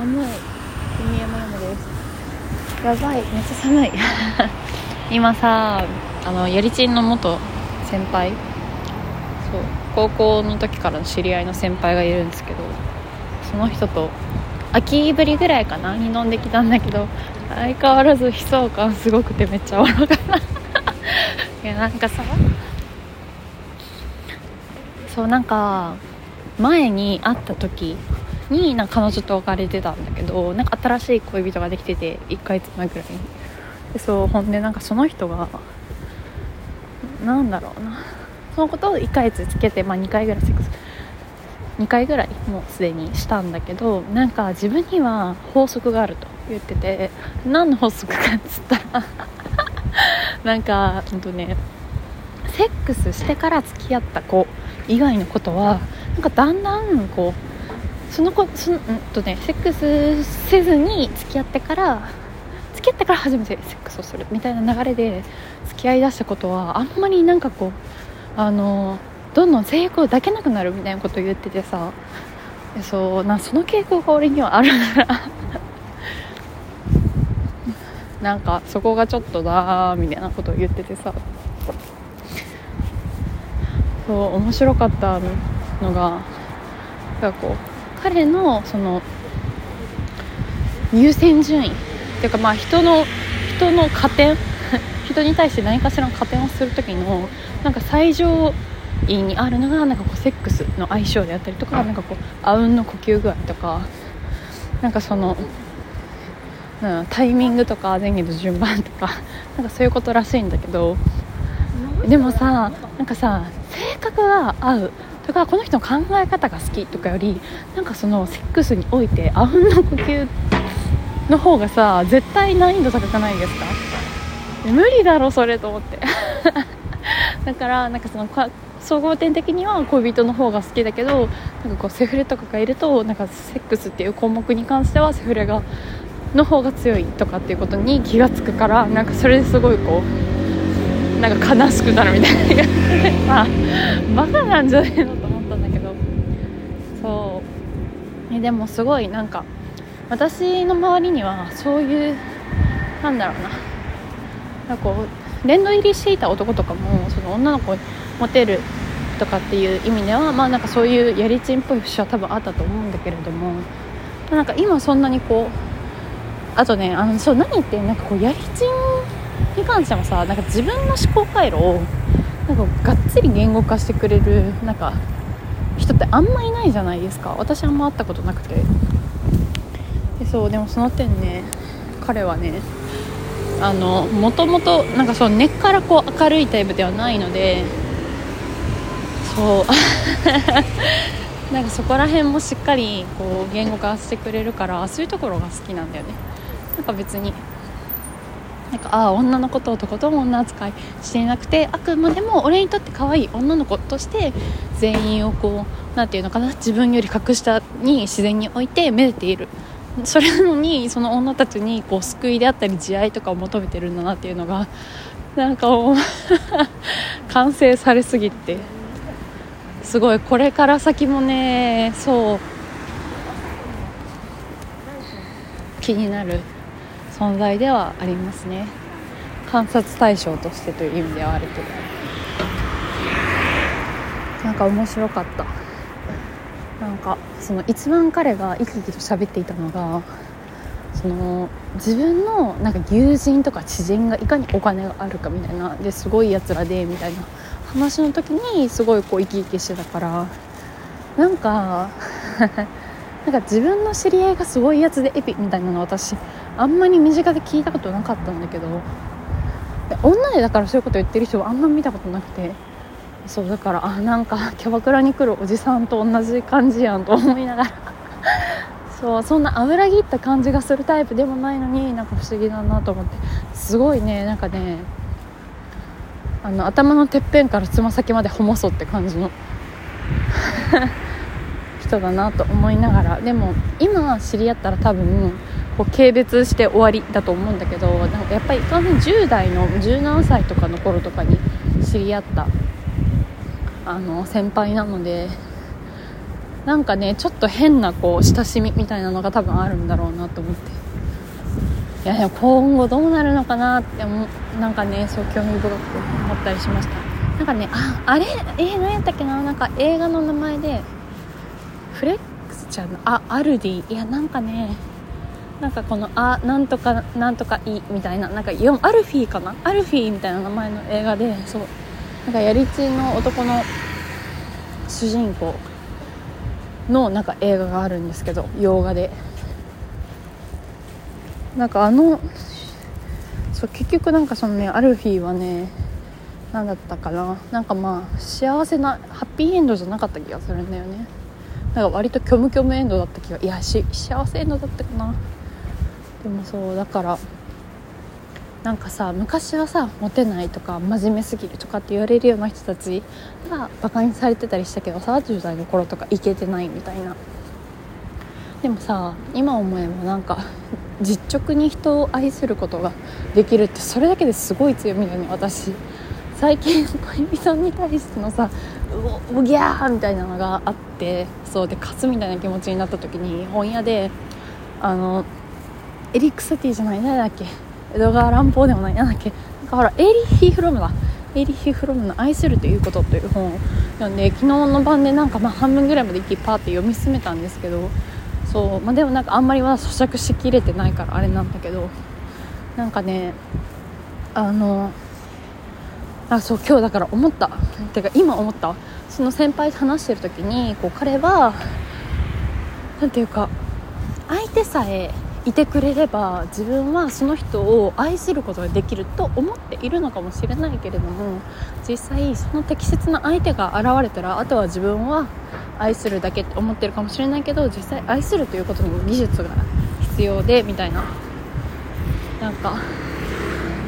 寒い君山山です。やばいめっちゃ寒い。今さあのやりちんの元先輩。そう高校の時からの知り合いの先輩がいるんですけどその人と秋ぶりぐらいかな？に飲んできたんだけど相変わらず悲壮感すごくてめっちゃおろかった いやなんかさそうなんか前に会った時になんか彼女と別れてたんだけどなんか新しい恋人ができてて1ヶ月前ぐらいに。でそうほんでなんかその人がなんだろうな。そのことを1ヶ月つけて、まあ、2回ぐらいセックス2回ぐらいもうすでにしたんだけどなんか自分には法則があると言ってて何の法則かっつったら なんかほんとねセックスしてから付き合った子以外のことはなんかだんだんこうその子そのんとねセックスせずに付き合ってから付き合ってから初めてセックスをするみたいな流れで付き合いだしたことはあんまりなんかこうあのどんどん性欲を抱けなくなるみたいなことを言っててさそうなその傾向が俺にはあるなら なんかそこがちょっとだーみたいなことを言っててさ。そう面白かったのがなんかこう彼のその優先順位っていうかまあ人の人の加点 人に対して何かしらの加点をする時のなんか最上位にあるのがなんかこうセックスの相性であったりとかなんかこうあうんの呼吸具合とかなんかそのうんタイミングとか前後の順番とか なんかそういうことらしいんだけど。でもさなんかさ性格が合うとかこの人の考え方が好きとかよりなんかそのセックスにおいてあうんの呼吸の方がさ絶対難易度高くないですか？無理だろそれと思って。だからなんかその総合点的には恋人の方が好きだけどなんかこうセフレとかがいるとなんかセックスっていう項目に関してはセフレがの方が強いとかっていうことに気が付くからなんかそれですごいこうなんか悲しくなるみたいな。あバカなんじゃねえのでもすごいなんか私の周りにはそういうなんだろうな。なんかこう殿堂入りしていた男とかもその女の子にモテるとかっていう意味ではまあなんかそういうやりちんっぽい節は多分あったと思うんだけれどもなんか今そんなにこうあとねあのそう何言ってなんかこうやりちんに関してもさなんか自分の思考回路をなんかがっつり言語化してくれるなんか人ってあんまいないじゃないですか。私あんま会ったことなくて。でそうでもその点ね彼はねあのもともとなんかそう根っからこう明るいタイプではないのでそう。なんかそこら辺もしっかりこう言語化してくれるからそういうところが好きなんだよね。なんか別になんかああ女のことをとことん女扱いしていなくてあくまでも俺にとって可愛い女の子として全員をこうなんていうのかな自分より格下に自然に置いてめでているそれなのにその女たちにこう救いであったり慈愛とかを求めてるんだなっていうのが なんかもう完成されすぎて。すごいこれから先もねそう気になる存在ではありますね。観察対象としてという意味ではあるけど。なんか面白かった。なんかその一番彼が生き生きと喋っていたのがその自分のなんか友人とか知人がいかにお金があるかみたいなですごいやつらでみたいな話の時にすごいこう生き生きしてたからなんか なんか自分の知り合いがすごいやつでエピみたいなの私あんまり身近で聞いたことなかったんだけど女でだからそういうこと言ってる人はあんま見たことなくてそうだからあなんかキャバクラに来るおじさんと同じ感じやんと思いながら。そうそんな油切った感じがするタイプでもないのになんか不思議だなと思って。すごいねなんかねあの頭のてっぺんからつま先までホモソって感じの。人だなと思いながらでも今知り合ったら多分こう軽蔑して終わりだと思うんだけどなんかやっぱり完全10代の17歳とかの頃とかに知り合ったあの先輩なのでなんかねちょっと変なこう親しみみたいなのが多分あるんだろうなと思って。いやでも今後どうなるのかなって思なんかねそう興味深く思ったりしました。なんかねああれ？えー、何やったっけな？なんか映画の名前でフレックスちゃんのあアルディ。いやなんかねなんかこのあなんとかなんとかいみたいななんか4アルフィーかな？アルフィーみたいな名前の映画でそう。なんかやりちんの男の主人公のなんか映画があるんですけど洋画で。なんかあのそう結局なんかそのねアルフィーはね何だったかな？なんかまあ幸せなハッピーエンドじゃなかった気がするんだよね。なんか割と虚無虚無エンドだった気がいやし幸せエンドだったかな。でもそうだからなんかさ昔はさモテないとか真面目すぎるとかって言われるような人たちがバカにされてたりしたけどさ10代の頃とかイケてないみたいな。でもさ今思えばなんか実直に人を愛することができるってそれだけですごい強みだね私。最近恋人に対してのさうおギャーみたいなのがあってそうで勝つみたいな気持ちになった時に本屋であのエリック・サティじゃない誰だっけ江戸川乱歩でもないなんだっけなんかほらエイリヒ・フロムだ。エリヒ・フロムの「愛するということ」という本を読んで昨日の晩でなんかまあ半分ぐらいまで一気パーって読み進めたんですけどそう、まあ、でもなんかあんまりまだ咀嚼しきれてないからあれなんだけどなんかねあのあそう今日だから思った。てか今思った。その先輩と話してる時にこう彼は何ていうか相手さえいてくれれば自分はその人を愛することができると思っているのかもしれないけれども実際その適切な相手が現れたらあとは自分は愛するだけって思ってるかもしれないけど実際愛するということにも技術が必要でみたいな。なんか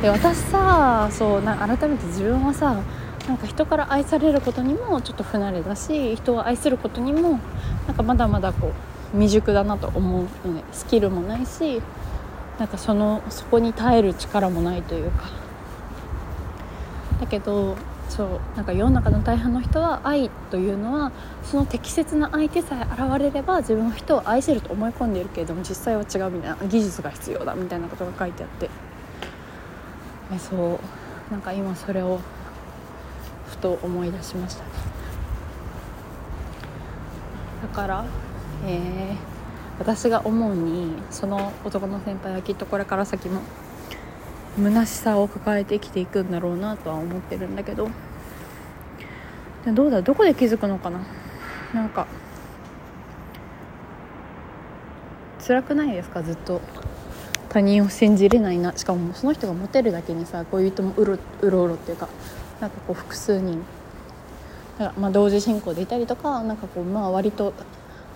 で私さそうな改めて自分はさなんか人から愛されることにもちょっと不慣れだし人を愛することにもなんかまだまだこう未熟だなと思うのでスキルもないしなんかそのそこに耐える力もないというか。だけどそうなんか世の中の大半の人は愛というのはその適切な相手さえ現れれば自分は人を愛せると思い込んでいるけれども実際は違うみたいな技術が必要だみたいなことが書いてあって。えそう。なんか今それをふと思い出しましたね。だからえー、私が思うにその男の先輩はきっとこれから先も虚しさを抱えて生きていくんだろうなとは思ってるんだけどどうだどこで気づくのかな。なんか辛くないですかずっと。他人を信じれないな。しかもその人がモテるだけにさ恋人もうろうろうろっていうかなんかこう複数人。だからまあ同時進行でいたりとかなんかこうまあ割と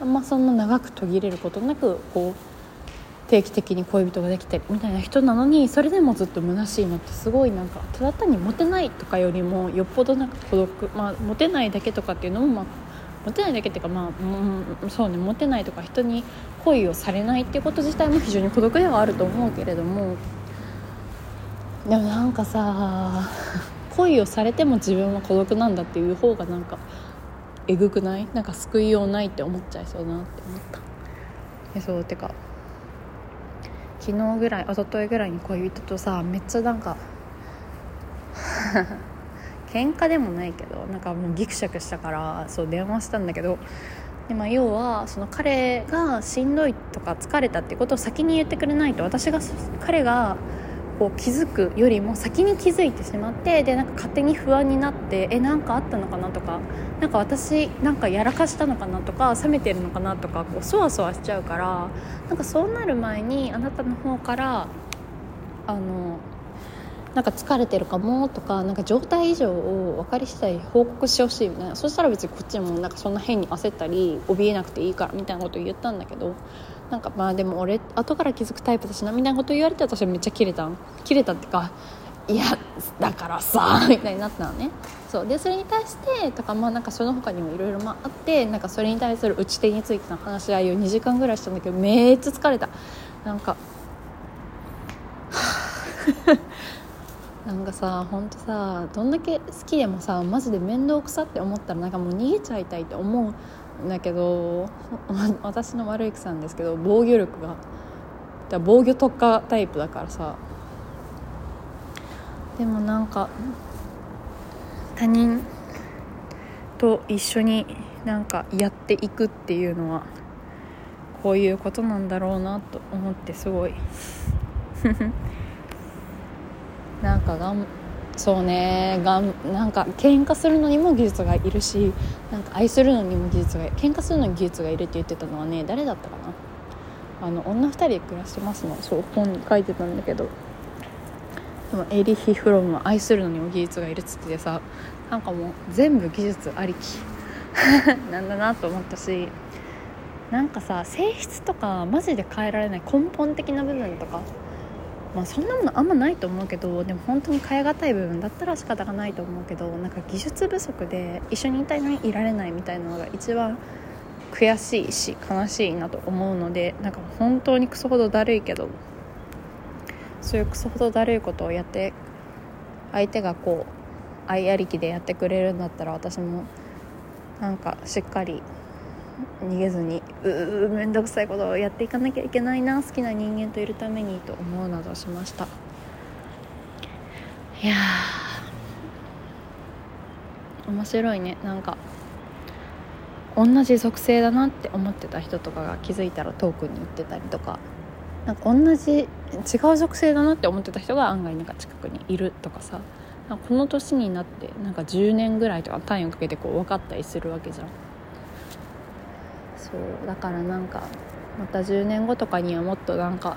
あんまそんな長く途切れることなくこう定期的に恋人ができたりみたいな人なのにそれでもずっと虚しいのってすごいなんかただ単にモテないとかよりもよっぽどなんか孤独まあモテないだけとかっていうのもまあモテないだけっていうかまあ、うん、そうねモテないとか人に恋をされないっていうこと自体も非常に孤独ではあると思うけれどもでもなんかさ恋をされても自分は孤独なんだっていう方がなんかえぐくない？なんか救いようないって思っちゃいそうなって思った。えそうてか昨日ぐらい一昨日ぐらいに恋人とさめっちゃなんか喧嘩でもないけどなんかもうギクシャクしたからそう電話したんだけどで、まあ、要はその彼がしんどいとか疲れたってことを先に言ってくれないと私が彼がこう気づくよりも先に気づいてしまってでなんか勝手に不安になってえなんかあったのかなとかなんか私なんかやらかしたのかなとか冷めてるのかなとかこうそわそわしちゃうからなんかそうなる前にあなたの方からあのなんか疲れてるかもとかなんか状態異常を分かり次第報告してほしいみたいな。そしたら別にこっちもなんかそんな変に焦ったり怯えなくていいからみたいなことを言ったんだけどなんかまあでも俺後から気づくタイプだしなみたいなこと言われて私はめっちゃキレたキレたってかいやだからさ みたいになったのね。そう。でそれに対してとかまあなんかその他にもいろいろあってなんかそれに対する打ち手についての話し合いを2時間ぐらいしたんだけどめっちゃ疲れた。なんか なんかさほんとさどんだけ好きでもさマジで面倒くさって思ったらなんかもう逃げちゃいたいって思うんだけど 私の悪い癖なんですけど防御力がだ防御特化タイプだからさ。でもなんか他人と一緒になんかやっていくっていうのはこういうことなんだろうなと思ってすごい。なんかがんそうねがんなんか喧嘩するのにも技術がいるしなんか愛するのにも技術が喧嘩するのに技術がいるって言ってたのはね誰だったかな？あの女2人で暮らしてますの。そう本に書いてたんだけど。でもエリヒ・フロムは愛するのにも技術がいるっつっててさなんかもう全部技術ありき。なんだなと思ったしなんかさ性質とかマジで変えられない根本的な部分とかまあ、そんなものあんまないと思うけどでも本当に変え難い部分だったら仕方がないと思うけどなんか技術不足で一緒にいたいのにいられないみたいなのが一番悔しいし悲しいなと思うのでなんか本当にクソほどだるいけどそういうクソほどだるいことをやって相手がこう愛ありきでやってくれるんだったら私もなんかしっかり逃げずにうう面倒くさいことをやっていかなきゃいけないな好きな人間といるためにと思うなどしました。いや面白いね。なんか同じ属性だなって思ってた人とかが気づいたら遠くに行ってたりとか。なんか同じ違う属性だなって思ってた人が案外なんか近くにいるとかさ。この年になってなんか10年ぐらいとか単位をかけてこう分かったりするわけじゃん。そうだからなんかまた10年後とかにはもっとなんか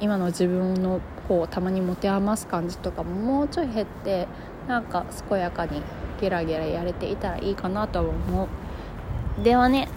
今の自分のこうたまに持て余す感じとかももうちょい減ってなんか健やかにゲラゲラやれていたらいいかなとは思う。ではね